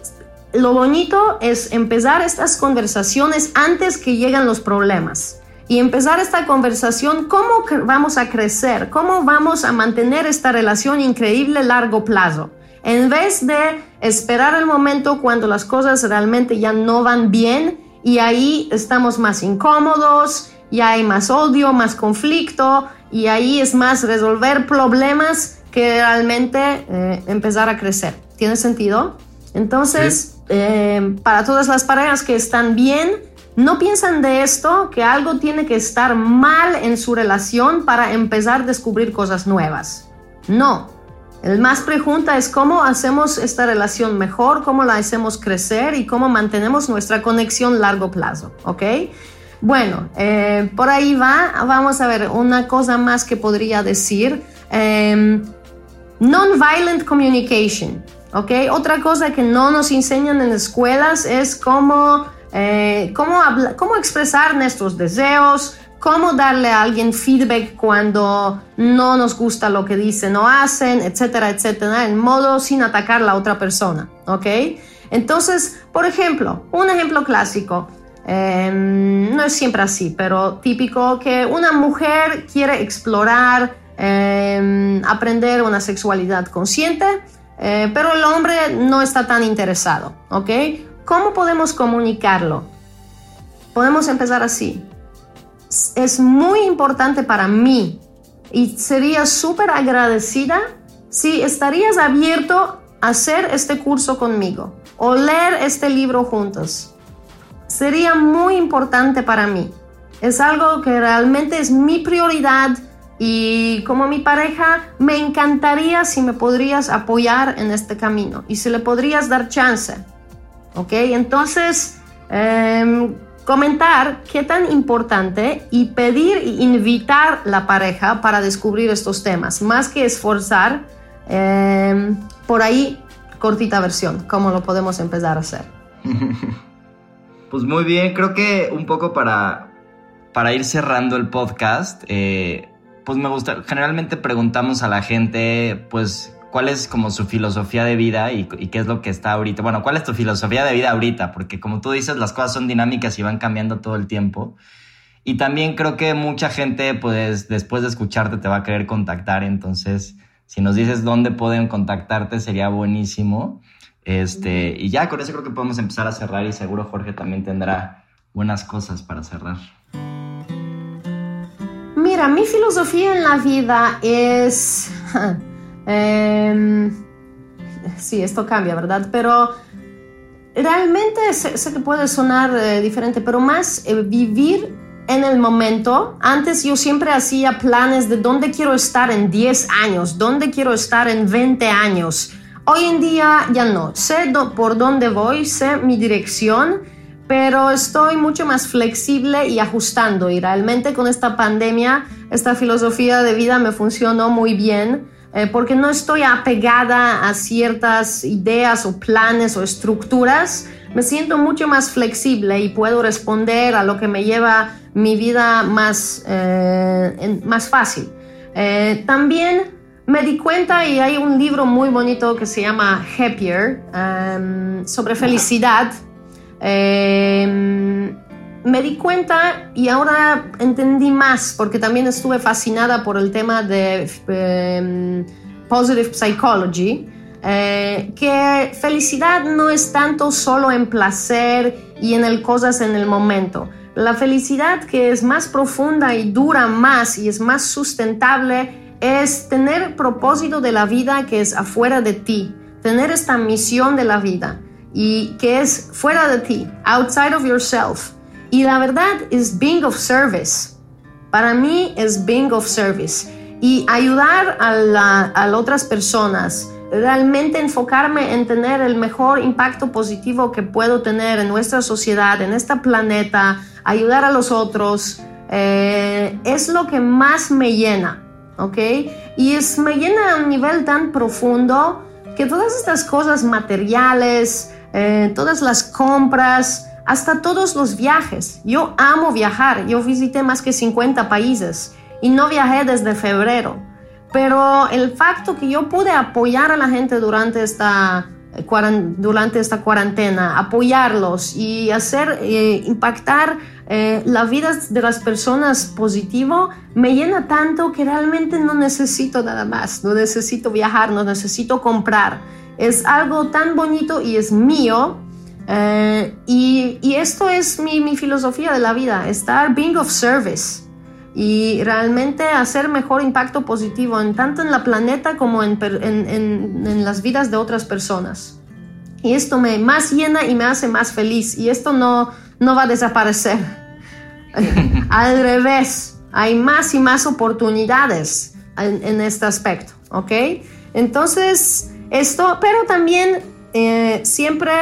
S4: lo bonito es empezar estas conversaciones antes que lleguen los problemas y empezar esta conversación, cómo vamos a crecer, cómo vamos a mantener esta relación increíble a largo plazo, en vez de esperar el momento cuando las cosas realmente ya no van bien y ahí estamos más incómodos, y hay más odio, más conflicto y ahí es más resolver problemas que realmente eh, empezar a crecer. ¿Tiene sentido? Entonces, eh, para todas las parejas que están bien, no piensan de esto que algo tiene que estar mal en su relación para empezar a descubrir cosas nuevas. No. El más pregunta es cómo hacemos esta relación mejor, cómo la hacemos crecer y cómo mantenemos nuestra conexión a largo plazo. ¿Ok? Bueno, eh, por ahí va. Vamos a ver una cosa más que podría decir. Eh, non-violent communication. ¿Ok? Otra cosa que no nos enseñan en escuelas es cómo eh, cómo, cómo expresar nuestros deseos, cómo darle a alguien feedback cuando no nos gusta lo que dicen o hacen, etcétera, etcétera, en modo sin atacar a la otra persona, ¿ok? Entonces, por ejemplo, un ejemplo clásico, em, no es siempre así, pero típico que una mujer quiere explorar, em, aprender una sexualidad consciente, eh, pero el hombre no está tan interesado, ¿ok? ¿Cómo podemos comunicarlo? Podemos empezar así. Es muy importante para mí y sería súper agradecida si estarías abierto a hacer este curso conmigo o leer este libro juntos. Sería muy importante para mí. Es algo que realmente es mi prioridad y como mi pareja me encantaría si me podrías apoyar en este camino y si le podrías dar chance. ¿ok? Entonces, em, comentar qué tan importante y pedir e invitar la pareja para descubrir estos temas, más que esforzar, em, por ahí, cortita versión, cómo lo podemos empezar a hacer.
S2: Pues muy bien, creo que un poco para, para ir cerrando el podcast, eh, pues me gusta, generalmente preguntamos a la gente, pues, cuál es como su filosofía de vida y, qué es lo que está ahorita. Bueno, cuál es tu filosofía de vida ahorita, porque como tú dices, las cosas son dinámicas y van cambiando todo el tiempo. Y también creo que mucha gente, pues después de escucharte, te va a querer contactar. Entonces, si nos dices dónde pueden contactarte, sería buenísimo. Este, y ya con eso creo que podemos empezar a cerrar y seguro Jorge también tendrá buenas cosas para cerrar.
S4: Mira, mi filosofía en la vida es Eh, sí, esto cambia, ¿verdad? Pero realmente sé, que puede sonar eh, diferente, pero más eh, vivir en el momento. Antes yo siempre hacía planes de dónde quiero estar en 10 años, dónde quiero estar en 20 años. Hoy en día ya no, sé por dónde voy, sé mi dirección, pero estoy mucho más flexible y ajustando. Y realmente con esta pandemia, esta filosofía de vida me funcionó muy bien eh, porque no estoy apegada a ciertas ideas o planes o estructuras, me siento mucho más flexible y puedo responder a lo que me lleva mi vida más, eh, más fácil. Eh, también me di cuenta y hay un libro muy bonito que se llama Happier em, sobre felicidad. Em, me di cuenta y ahora entendí más porque también estuve fascinada por el tema de em, Positive Psychology, eh, que felicidad no es tanto solo en placer y en el cosas en el momento. La felicidad que es más profunda y dura más y es más sustentable es tener propósito de la vida que es afuera de ti, tener esta misión de la vida y que es fuera de ti, outside of yourself y la verdad es being of service. Para mí es being of service. Y ayudar a, las otras personas, realmente enfocarme en tener el mejor impacto positivo que puedo tener en nuestra sociedad, en este planeta, ayudar a los otros, eh, es lo que más me llena, ¿ok? Y es, me llena a un nivel tan profundo que todas estas cosas materiales, eh, todas las compras, hasta todos los viajes. Yo amo viajar, yo visité más que 50 países y no viajé desde febrero. Pero el facto que yo pude apoyar a la gente durante esta durante esta cuarentena, apoyarlos y hacer impactar la vida de las personas positivo, me llena tanto que realmente no necesito nada más, no necesito viajar, no necesito comprar. Es algo tan bonito y es mío eh, y, esto es mi, filosofía de la vida, estar being of service y realmente hacer mejor impacto positivo en tanto en la planeta como en, en, las vidas de otras personas. Y esto me más llena y me hace más feliz y esto no, no va a desaparecer. Al revés, hay más y más oportunidades en, este aspecto, ¿ok? Entonces, esto, pero también eh, siempre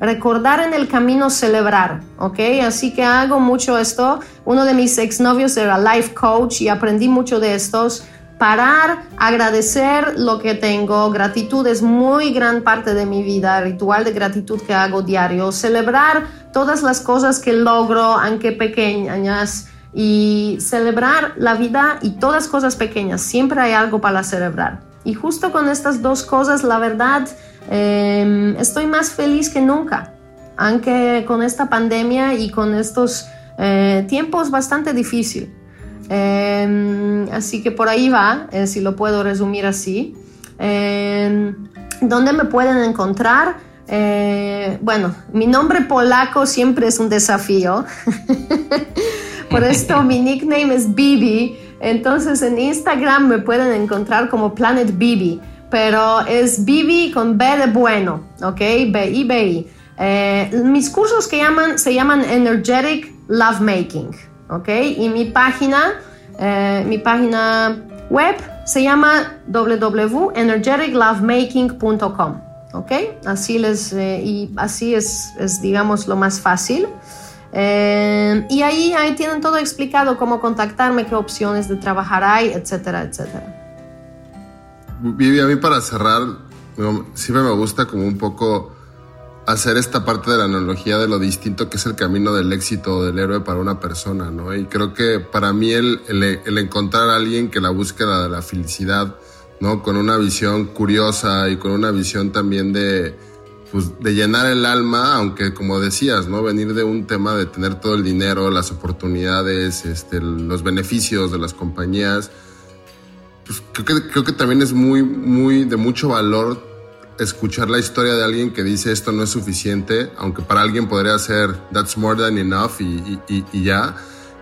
S4: recordar en el camino celebrar, ¿ok? Así que hago mucho esto. Uno de mis exnovios era life coach y aprendí mucho de estos. Parar, agradecer lo que tengo, gratitud es muy gran parte de mi vida, ritual de gratitud que hago diario, celebrar todas las cosas que logro, aunque pequeñas, y celebrar la vida y todas cosas pequeñas, siempre hay algo para celebrar. Y justo con estas dos cosas, la verdad, Em, estoy más feliz que nunca, aunque con esta pandemia y con estos eh, tiempos bastante difícil. Em, así que por ahí va, eh, si lo puedo resumir así. Em, ¿Dónde me pueden encontrar? Eh, bueno, mi nombre polaco siempre es un desafío. por esto mi nickname es Bibi. Entonces en Instagram me pueden encontrar como Planet Bibi pero es Bibi con B de bueno, ¿ok? B-I, B-I. Eh, mis cursos que se llaman Energetic Lovemaking, ¿ok? Y mi página, eh, mi página web se llama www.energeticlovemaking.com, ¿ok? Así, les, eh, y así es, digamos, lo más fácil. y ahí, ahí tienen todo explicado, cómo contactarme, qué opciones de trabajar hay, etcétera, etcétera.
S3: Vivi, a mí para cerrar, siempre me gusta como un poco hacer esta parte de la analogía de lo distinto que es el camino del éxito del héroe para una persona, ¿no? Y creo que para mí el, el, encontrar a alguien que la búsqueda de la felicidad, ¿no? Con una visión curiosa y con una visión también de, pues, de llenar el alma, aunque como decías, ¿no? Venir de un tema de tener todo el dinero, las oportunidades, este, los beneficios de las compañías, pues creo que, creo que también es muy, muy de mucho valor escuchar la historia de alguien que dice esto no es suficiente, aunque para alguien podría ser that's more than enough y, y, y ya.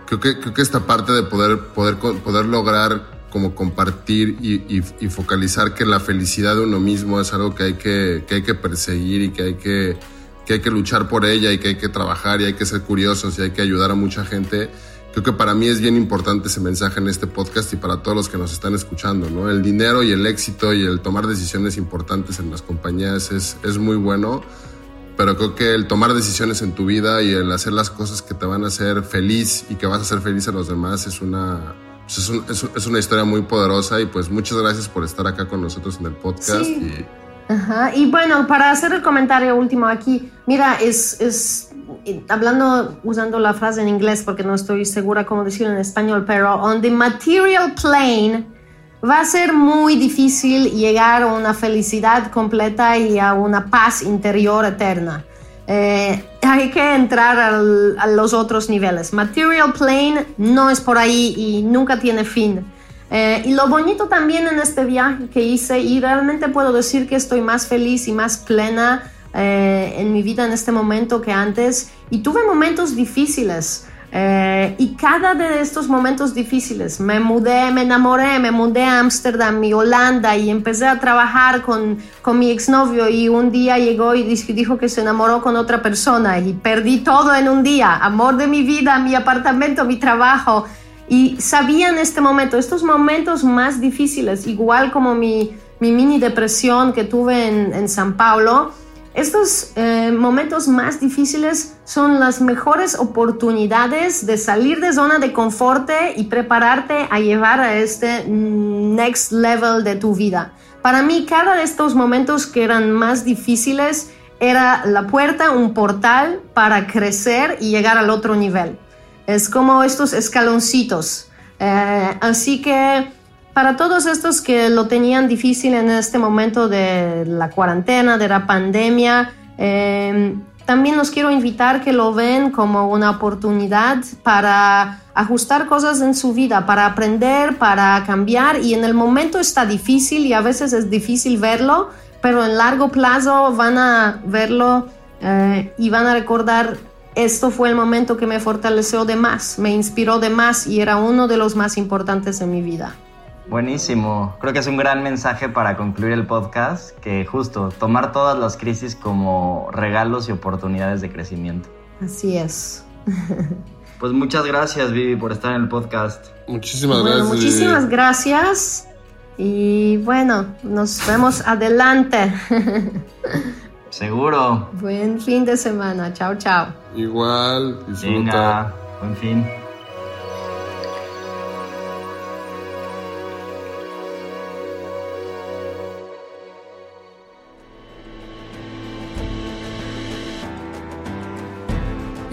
S3: Creo que, creo que esta parte de poder, poder, poder lograr como compartir y, y, focalizar que la felicidad de uno mismo es algo que hay que, que hay que perseguir y que hay que, que hay que luchar por ella y que hay que trabajar y hay que ser curiosos y hay que ayudar a mucha gente Creo que para mí es bien importante ese mensaje en este podcast y para todos los que nos están escuchando, ¿no? El dinero y el éxito y el tomar decisiones importantes en las compañías es, es muy bueno, pero creo que el tomar decisiones en tu vida y el hacer las cosas que te van a hacer feliz y que vas a hacer feliz a los demás es una, pues es, es, una historia muy poderosa y pues muchas gracias por estar acá con nosotros en el podcast. Y...
S4: Ajá. y bueno, para hacer el comentario último aquí, mira, es, es hablando, usando la frase en inglés porque no estoy segura cómo decirlo en español, pero on the material plane va a ser muy difícil llegar a una felicidad completa y a una paz interior eterna. Eh, hay que entrar a los otros niveles. Material plane no es por ahí y nunca tiene fin. Eh, y lo bonito también en este viaje que hice, y realmente puedo decir que estoy más feliz y más plena eh, en mi vida en este momento que antes y tuve momentos difíciles. Eh, y cada de estos momentos difíciles me mudé, me enamoré, me mudé a Ámsterdam y Holanda y empecé a trabajar con, con mi exnovio y un día llegó y dijo que se enamoró con otra persona y perdí todo en un día, amor de mi vida, mi apartamento, mi trabajo. Y sabía en este momento, estos momentos más difíciles, igual como mi, mi mini depresión que tuve en, en San Paulo, estos eh, momentos más difíciles son las mejores oportunidades de salir de zona de confort y prepararte a llevar a este next level de tu vida. Para mí, cada de estos momentos que eran más difíciles era la puerta, un portal para crecer y llegar al otro nivel. Es como estos escaloncitos. Eh, así que para todos estos que lo tenían difícil en este momento de la cuarentena, de la pandemia, eh, también los quiero invitar que lo ven como una oportunidad para ajustar cosas en su vida, para aprender, para cambiar y en el momento está difícil y a veces es difícil verlo, pero en largo plazo van a verlo eh, y van a recordar esto fue el momento que me fortaleció de más, me inspiró de más y era uno de los más importantes en mi vida.
S2: Buenísimo. Creo que es un gran mensaje para concluir el podcast, que justo tomar todas las crisis como regalos y oportunidades de crecimiento.
S4: Así es.
S2: Pues muchas gracias, Vivi, por estar en el podcast.
S3: Muchísimas
S4: bueno,
S3: gracias.
S4: Muchísimas gracias. Y bueno, nos vemos adelante.
S2: Seguro.
S4: Buen fin de semana. Chao, chao.
S3: Igual, disfruta.
S2: Venga, buen fin.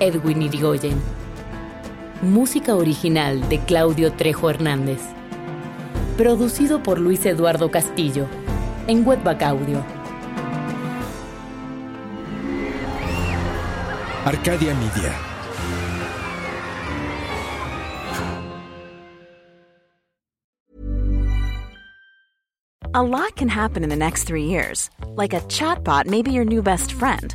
S1: Edwin Irigoyen. Música original de Claudio Trejo Hernández. Producido por Luis Eduardo Castillo, en Webback Audio.
S5: Arcadia Media.
S6: A lot can happen in the next three years. Like a chatbot may be your new best friend.